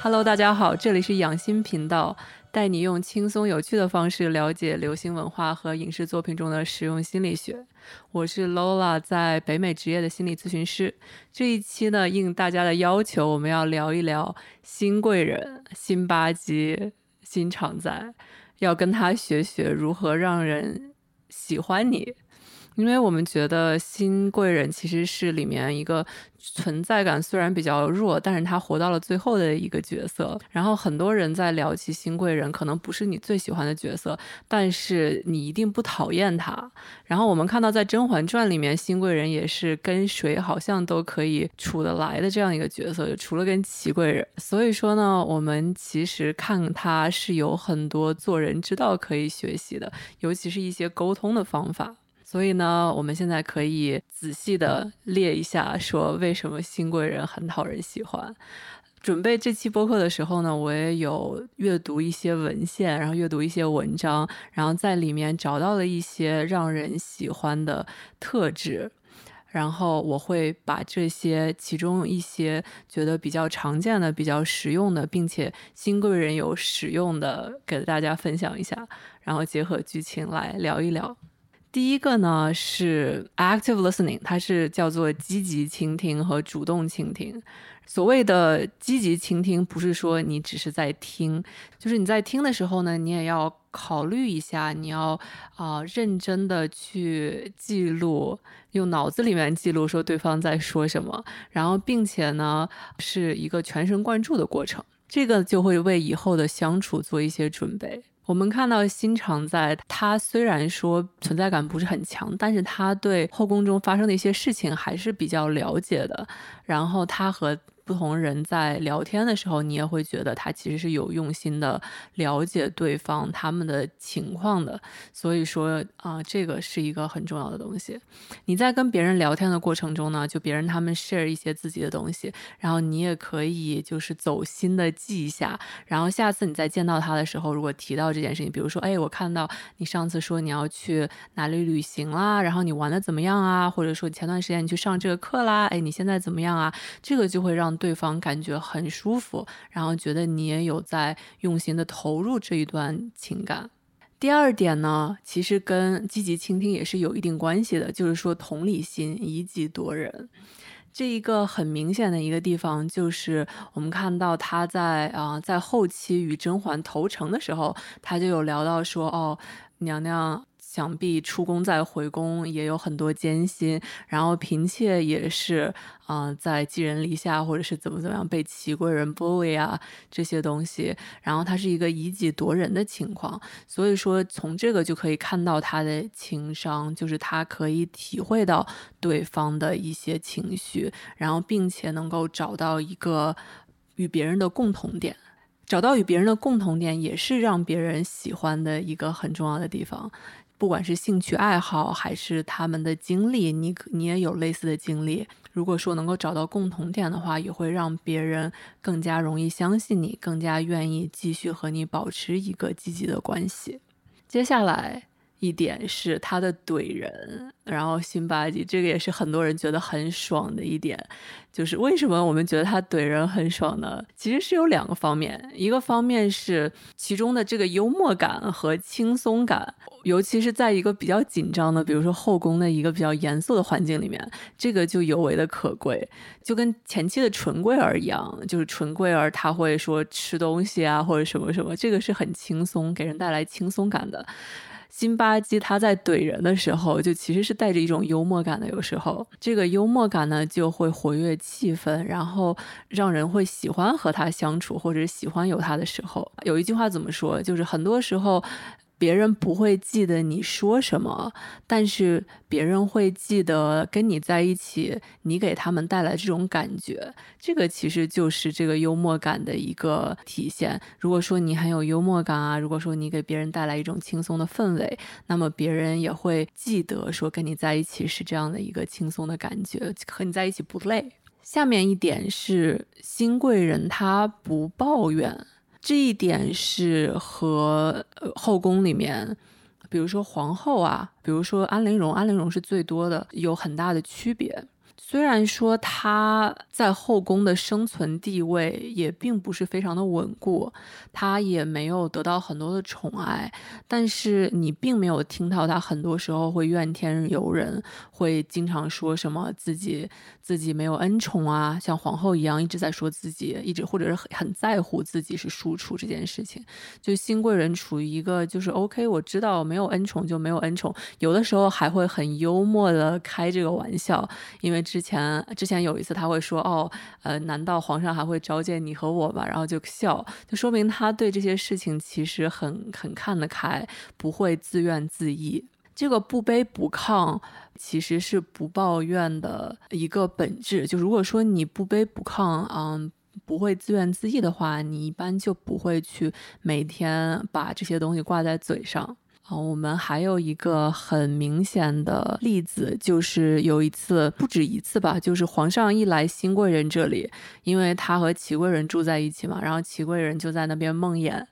Hello，大家好，这里是养心频道，带你用轻松有趣的方式了解流行文化和影视作品中的实用心理学。我是 Lola，在北美职业的心理咨询师。这一期呢，应大家的要求，我们要聊一聊新贵人辛巴基新常在，要跟他学学如何让人喜欢你。因为我们觉得新贵人其实是里面一个存在感虽然比较弱，但是他活到了最后的一个角色。然后很多人在聊起新贵人，可能不是你最喜欢的角色，但是你一定不讨厌他。然后我们看到在《甄嬛传》里面，新贵人也是跟谁好像都可以处得来的这样一个角色，除了跟齐贵人。所以说呢，我们其实看他是有很多做人之道可以学习的，尤其是一些沟通的方法。所以呢，我们现在可以仔细的列一下，说为什么新贵人很讨人喜欢。准备这期播客的时候呢，我也有阅读一些文献，然后阅读一些文章，然后在里面找到了一些让人喜欢的特质，然后我会把这些其中一些觉得比较常见的、比较实用的，并且新贵人有使用的，给大家分享一下，然后结合剧情来聊一聊。第一个呢是 active listening，它是叫做积极倾听和主动倾听。所谓的积极倾听，不是说你只是在听，就是你在听的时候呢，你也要考虑一下，你要啊认真的去记录，用脑子里面记录说对方在说什么，然后并且呢是一个全神贯注的过程，这个就会为以后的相处做一些准备。我们看到新常在，他虽然说存在感不是很强，但是他对后宫中发生的一些事情还是比较了解的。然后他和。不同人在聊天的时候，你也会觉得他其实是有用心的了解对方他们的情况的。所以说啊，这个是一个很重要的东西。你在跟别人聊天的过程中呢，就别人他们 share 一些自己的东西，然后你也可以就是走心的记一下。然后下次你再见到他的时候，如果提到这件事情，比如说，哎，我看到你上次说你要去哪里旅行啦，然后你玩的怎么样啊？或者说前段时间你去上这个课啦，哎，你现在怎么样啊？这个就会让对方感觉很舒服，然后觉得你也有在用心的投入这一段情感。第二点呢，其实跟积极倾听也是有一定关系的，就是说同理心以己度人。这一个很明显的一个地方，就是我们看到他在啊在后期与甄嬛投诚的时候，他就有聊到说，哦，娘娘。想必出宫再回宫也有很多艰辛，然后嫔妾也是啊，在寄人篱下或者是怎么怎么样被齐贵人 bully 啊这些东西，然后他是一个以己夺人的情况，所以说从这个就可以看到他的情商，就是他可以体会到对方的一些情绪，然后并且能够找到一个与别人的共同点，找到与别人的共同点也是让别人喜欢的一个很重要的地方。不管是兴趣爱好还是他们的经历，你你也有类似的经历。如果说能够找到共同点的话，也会让别人更加容易相信你，更加愿意继续和你保持一个积极的关系。接下来。一点是他的怼人，然后辛巴吉这个也是很多人觉得很爽的一点，就是为什么我们觉得他怼人很爽呢？其实是有两个方面，一个方面是其中的这个幽默感和轻松感，尤其是在一个比较紧张的，比如说后宫的一个比较严肃的环境里面，这个就尤为的可贵，就跟前期的纯贵儿一样，就是纯贵儿他会说吃东西啊或者什么什么，这个是很轻松，给人带来轻松感的。辛巴基他在怼人的时候，就其实是带着一种幽默感的。有时候，这个幽默感呢，就会活跃气氛，然后让人会喜欢和他相处，或者喜欢有他的时候。有一句话怎么说？就是很多时候。别人不会记得你说什么，但是别人会记得跟你在一起，你给他们带来这种感觉，这个其实就是这个幽默感的一个体现。如果说你很有幽默感啊，如果说你给别人带来一种轻松的氛围，那么别人也会记得说跟你在一起是这样的一个轻松的感觉，和你在一起不累。下面一点是新贵人他不抱怨。这一点是和后宫里面，比如说皇后啊，比如说安陵容，安陵容是最多的，有很大的区别。虽然说他在后宫的生存地位也并不是非常的稳固，他也没有得到很多的宠爱，但是你并没有听到他很多时候会怨天尤人，会经常说什么自己自己没有恩宠啊，像皇后一样一直在说自己，一直或者是很很在乎自己是庶出这件事情。就新贵人处于一个就是 OK，我知道没有恩宠就没有恩宠，有的时候还会很幽默的开这个玩笑，因为之前之前有一次他会说哦，呃，难道皇上还会召见你和我吗？然后就笑，就说明他对这些事情其实很很看得开，不会自怨自艾。这个不卑不亢其实是不抱怨的一个本质。就如果说你不卑不亢，嗯。不会自怨自艾的话，你一般就不会去每天把这些东西挂在嘴上好。我们还有一个很明显的例子，就是有一次不止一次吧，就是皇上一来新贵人这里，因为他和齐贵人住在一起嘛，然后齐贵人就在那边梦魇。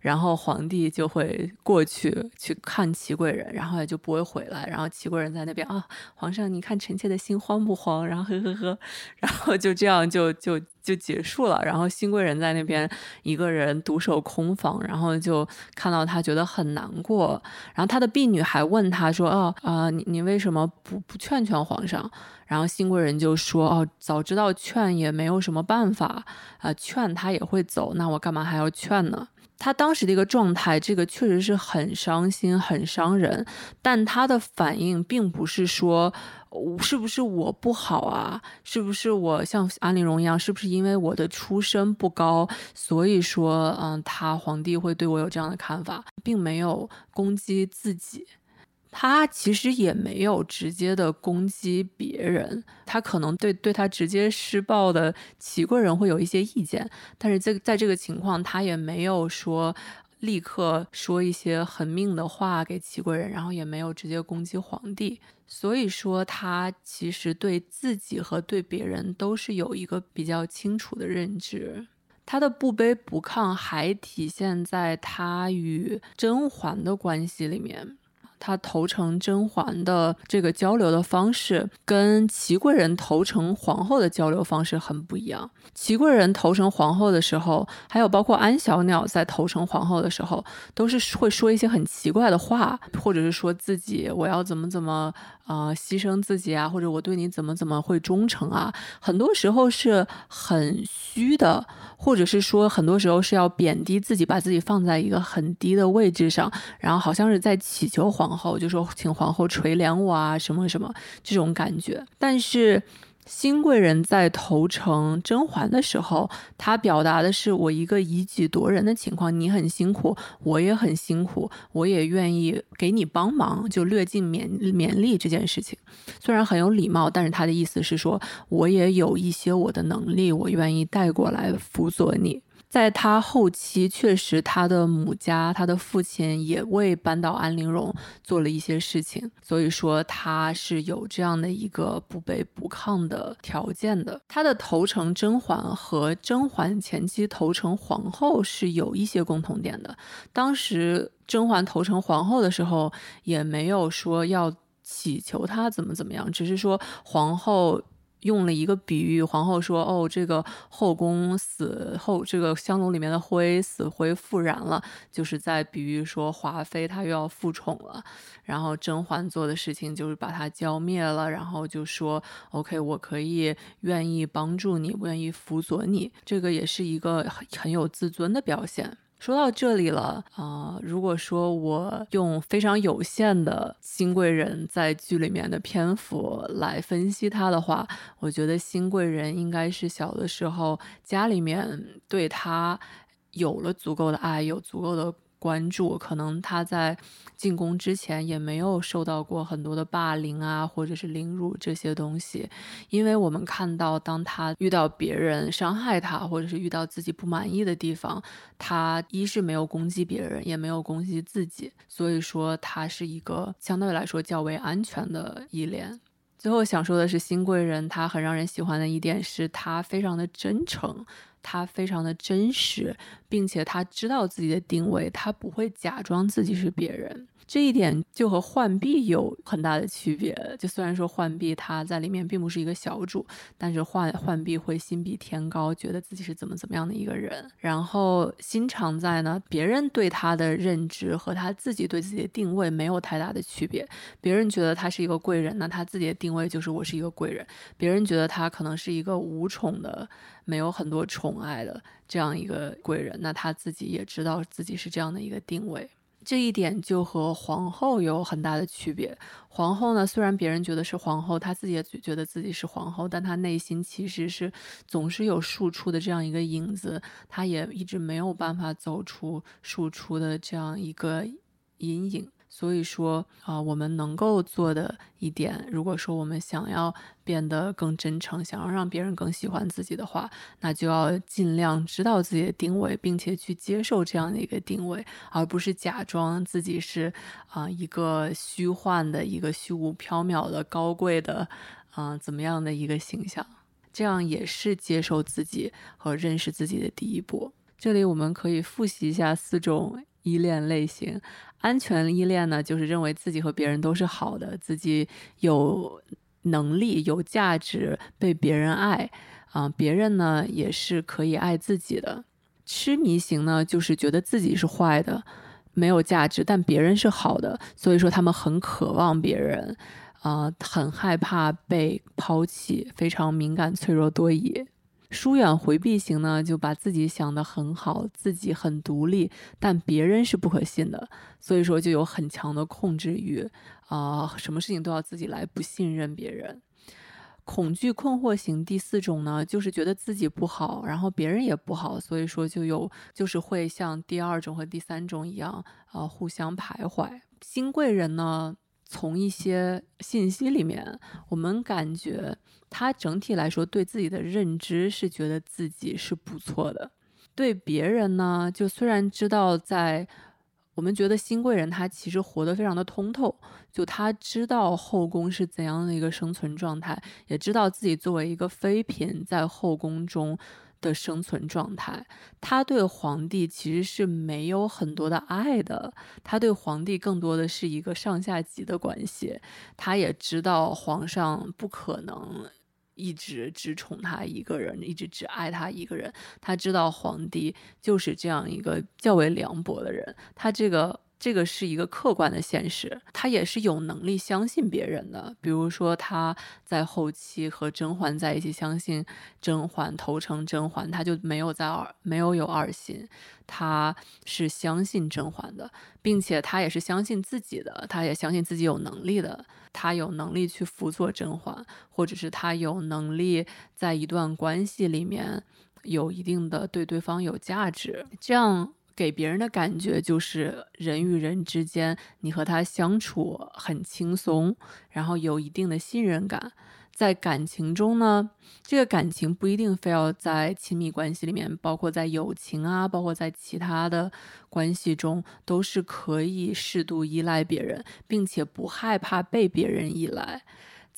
然后皇帝就会过去去看齐贵人，然后也就不会回来。然后齐贵人在那边啊，皇上，你看臣妾的心慌不慌？然后呵呵呵，然后就这样就就就结束了。然后新贵人在那边一个人独守空房，然后就看到他觉得很难过。然后他的婢女还问他说：“哦啊，你你为什么不不劝劝皇上？”然后新贵人就说：“哦，早知道劝也没有什么办法啊，劝他也会走，那我干嘛还要劝呢？”他当时的一个状态，这个确实是很伤心、很伤人。但他的反应并不是说，是不是我不好啊？是不是我像安陵容一样？是不是因为我的出身不高，所以说，嗯，他皇帝会对我有这样的看法，并没有攻击自己。他其实也没有直接的攻击别人，他可能对对他直接施暴的齐贵人会有一些意见，但是在在这个情况，他也没有说立刻说一些狠命的话给齐贵人，然后也没有直接攻击皇帝，所以说他其实对自己和对别人都是有一个比较清楚的认知，他的不卑不亢还体现在他与甄嬛的关系里面。他投诚甄嬛的这个交流的方式，跟齐贵人投诚皇后的交流方式很不一样。齐贵人投诚皇后的时候，还有包括安小鸟在投诚皇后的时候，都是会说一些很奇怪的话，或者是说自己我要怎么怎么啊牺牲自己啊，或者我对你怎么怎么会忠诚啊，很多时候是很虚的，或者是说很多时候是要贬低自己，把自己放在一个很低的位置上，然后好像是在祈求皇。皇后就说：“请皇后垂怜我啊，什么什么这种感觉。”但是新贵人在投诚甄嬛的时候，他表达的是我一个以己夺人的情况，你很辛苦，我也很辛苦，我也愿意给你帮忙，就略尽勉勉励这件事情。虽然很有礼貌，但是他的意思是说，我也有一些我的能力，我愿意带过来辅佐你。在他后期，确实他的母家，他的父亲也为扳倒安陵容做了一些事情，所以说他是有这样的一个不卑不亢的条件的。他的投诚甄嬛和甄嬛前期投诚皇后是有一些共同点的。当时甄嬛投诚皇后的时候，也没有说要祈求她怎么怎么样，只是说皇后。用了一个比喻，皇后说：“哦，这个后宫死后，这个香炉里面的灰死灰复燃了，就是在比喻说华妃她又要复宠了。然后甄嬛做的事情就是把她浇灭了，然后就说：‘OK，我可以愿意帮助你，愿意辅佐你。’这个也是一个很很有自尊的表现。”说到这里了啊，如果说我用非常有限的新贵人在剧里面的篇幅来分析他的话，我觉得新贵人应该是小的时候家里面对他有了足够的爱，有足够的。关注可能他在进宫之前也没有受到过很多的霸凌啊，或者是凌辱这些东西，因为我们看到当他遇到别人伤害他，或者是遇到自己不满意的地方，他一是没有攻击别人，也没有攻击自己，所以说他是一个相对来说较为安全的依恋。最后想说的是，新贵人他很让人喜欢的一点是他非常的真诚。他非常的真实，并且他知道自己的定位，他不会假装自己是别人。这一点就和浣碧有很大的区别。就虽然说浣碧他在里面并不是一个小主，但是浣浣碧会心比天高，觉得自己是怎么怎么样的一个人。然后心常在呢，别人对他的认知和他自己对自己的定位没有太大的区别。别人觉得他是一个贵人，那他自己的定位就是我是一个贵人。别人觉得他可能是一个无宠的，没有很多宠爱的这样一个贵人，那他自己也知道自己是这样的一个定位。这一点就和皇后有很大的区别。皇后呢，虽然别人觉得是皇后，她自己也觉得自己是皇后，但她内心其实是总是有庶出的这样一个影子，她也一直没有办法走出庶出的这样一个阴影。所以说啊，我们能够做的一点，如果说我们想要变得更真诚，想要让别人更喜欢自己的话，那就要尽量知道自己的定位，并且去接受这样的一个定位，而不是假装自己是啊一个虚幻的一个虚无缥缈的高贵的啊怎么样的一个形象，这样也是接受自己和认识自己的第一步。这里我们可以复习一下四种。依恋类型，安全依恋呢，就是认为自己和别人都是好的，自己有能力、有价值，被别人爱啊，别人呢也是可以爱自己的。痴迷型呢，就是觉得自己是坏的，没有价值，但别人是好的，所以说他们很渴望别人，啊，很害怕被抛弃，非常敏感、脆弱、多疑。疏远回避型呢，就把自己想得很好，自己很独立，但别人是不可信的，所以说就有很强的控制欲啊，什么事情都要自己来，不信任别人。恐惧困惑型第四种呢，就是觉得自己不好，然后别人也不好，所以说就有就是会像第二种和第三种一样啊，互相徘徊。新贵人呢？从一些信息里面，我们感觉他整体来说对自己的认知是觉得自己是不错的。对别人呢，就虽然知道在我们觉得新贵人他其实活得非常的通透，就他知道后宫是怎样的一个生存状态，也知道自己作为一个妃嫔在后宫中。的生存状态，他对皇帝其实是没有很多的爱的，他对皇帝更多的是一个上下级的关系。他也知道皇上不可能一直只宠他一个人，一直只爱他一个人。他知道皇帝就是这样一个较为凉薄的人，他这个。这个是一个客观的现实，他也是有能力相信别人的。比如说他在后期和甄嬛在一起，相信甄嬛投诚甄嬛，他就没有在二没有有二心，他是相信甄嬛的，并且他也是相信自己的，他也相信自己有能力的，他有能力去辅佐甄嬛，或者是他有能力在一段关系里面有一定的对对方有价值，这样。给别人的感觉就是人与人之间，你和他相处很轻松，然后有一定的信任感。在感情中呢，这个感情不一定非要在亲密关系里面，包括在友情啊，包括在其他的关系中，都是可以适度依赖别人，并且不害怕被别人依赖。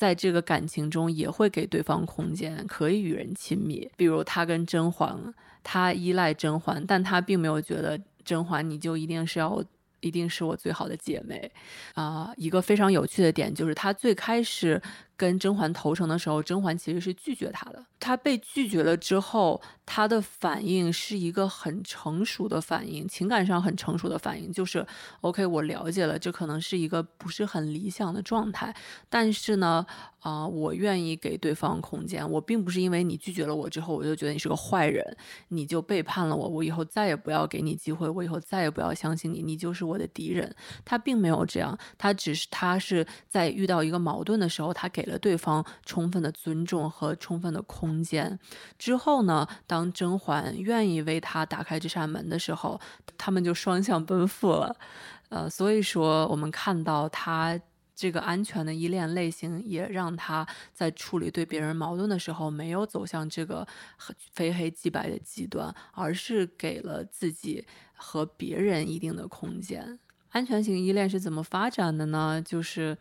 在这个感情中，也会给对方空间，可以与人亲密。比如他跟甄嬛。他依赖甄嬛，但他并没有觉得甄嬛你就一定是要，一定是我最好的姐妹，啊，一个非常有趣的点就是他最开始。跟甄嬛投诚的时候，甄嬛其实是拒绝他的。他被拒绝了之后，他的反应是一个很成熟的反应，情感上很成熟的反应，就是 OK，我了解了，这可能是一个不是很理想的状态，但是呢，啊，我愿意给对方空间。我并不是因为你拒绝了我之后，我就觉得你是个坏人，你就背叛了我，我以后再也不要给你机会，我以后再也不要相信你，你就是我的敌人。他并没有这样，他只是他是在遇到一个矛盾的时候，他给。了对方充分的尊重和充分的空间之后呢，当甄嬛愿意为他打开这扇门的时候，他们就双向奔赴了。呃，所以说我们看到他这个安全的依恋类型，也让他在处理对别人矛盾的时候，没有走向这个非黑即白的极端，而是给了自己和别人一定的空间。安全型依恋是怎么发展的呢？就是。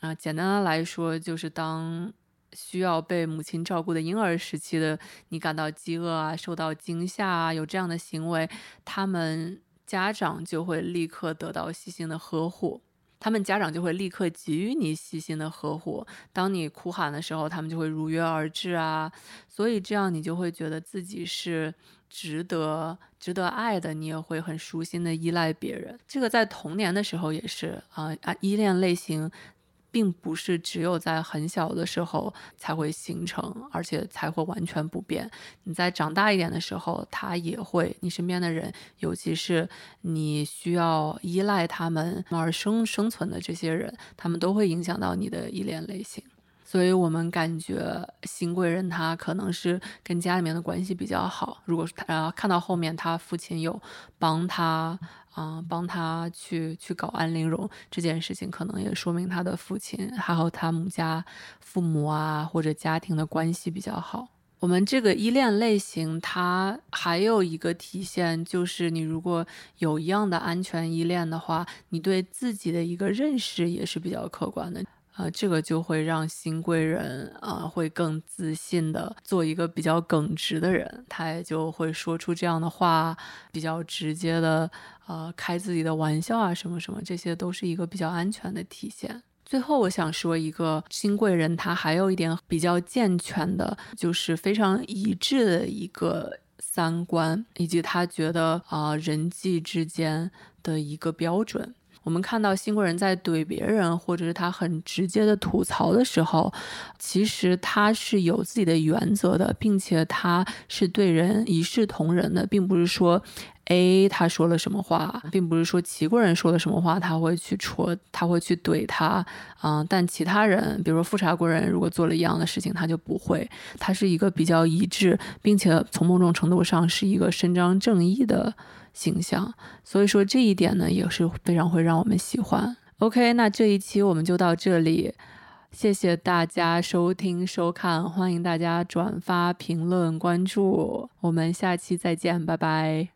啊，简单的来说，就是当需要被母亲照顾的婴儿时期的你感到饥饿啊、受到惊吓啊，有这样的行为，他们家长就会立刻得到细心的呵护。他们家长就会立刻给予你细心的呵护，当你哭喊的时候，他们就会如约而至啊。所以这样你就会觉得自己是值得、值得爱的，你也会很舒心的依赖别人。这个在童年的时候也是啊啊，依恋类型。并不是只有在很小的时候才会形成，而且才会完全不变。你在长大一点的时候，他也会。你身边的人，尤其是你需要依赖他们而生生存的这些人，他们都会影响到你的依恋类型。所以我们感觉新贵人他可能是跟家里面的关系比较好。如果是他看到后面他父亲有帮他。啊，帮他去去搞安陵容这件事情，可能也说明他的父亲还有他母家父母啊，或者家庭的关系比较好。我们这个依恋类型，它还有一个体现，就是你如果有一样的安全依恋的话，你对自己的一个认识也是比较客观的。呃，这个就会让新贵人啊，会更自信的做一个比较耿直的人，他也就会说出这样的话，比较直接的，呃，开自己的玩笑啊，什么什么，这些都是一个比较安全的体现。最后，我想说一个新贵人，他还有一点比较健全的，就是非常一致的一个三观，以及他觉得啊，人际之间的一个标准。我们看到新贵人在怼别人，或者是他很直接的吐槽的时候，其实他是有自己的原则的，并且他是对人一视同仁的，并不是说 A 他说了什么话，并不是说齐国人说了什么话他会去戳，他会去怼他，嗯，但其他人，比如说富察贵人，如果做了一样的事情，他就不会，他是一个比较一致，并且从某种程度上是一个伸张正义的。形象，所以说这一点呢也是非常会让我们喜欢。OK，那这一期我们就到这里，谢谢大家收听收看，欢迎大家转发、评论、关注，我们下期再见，拜拜。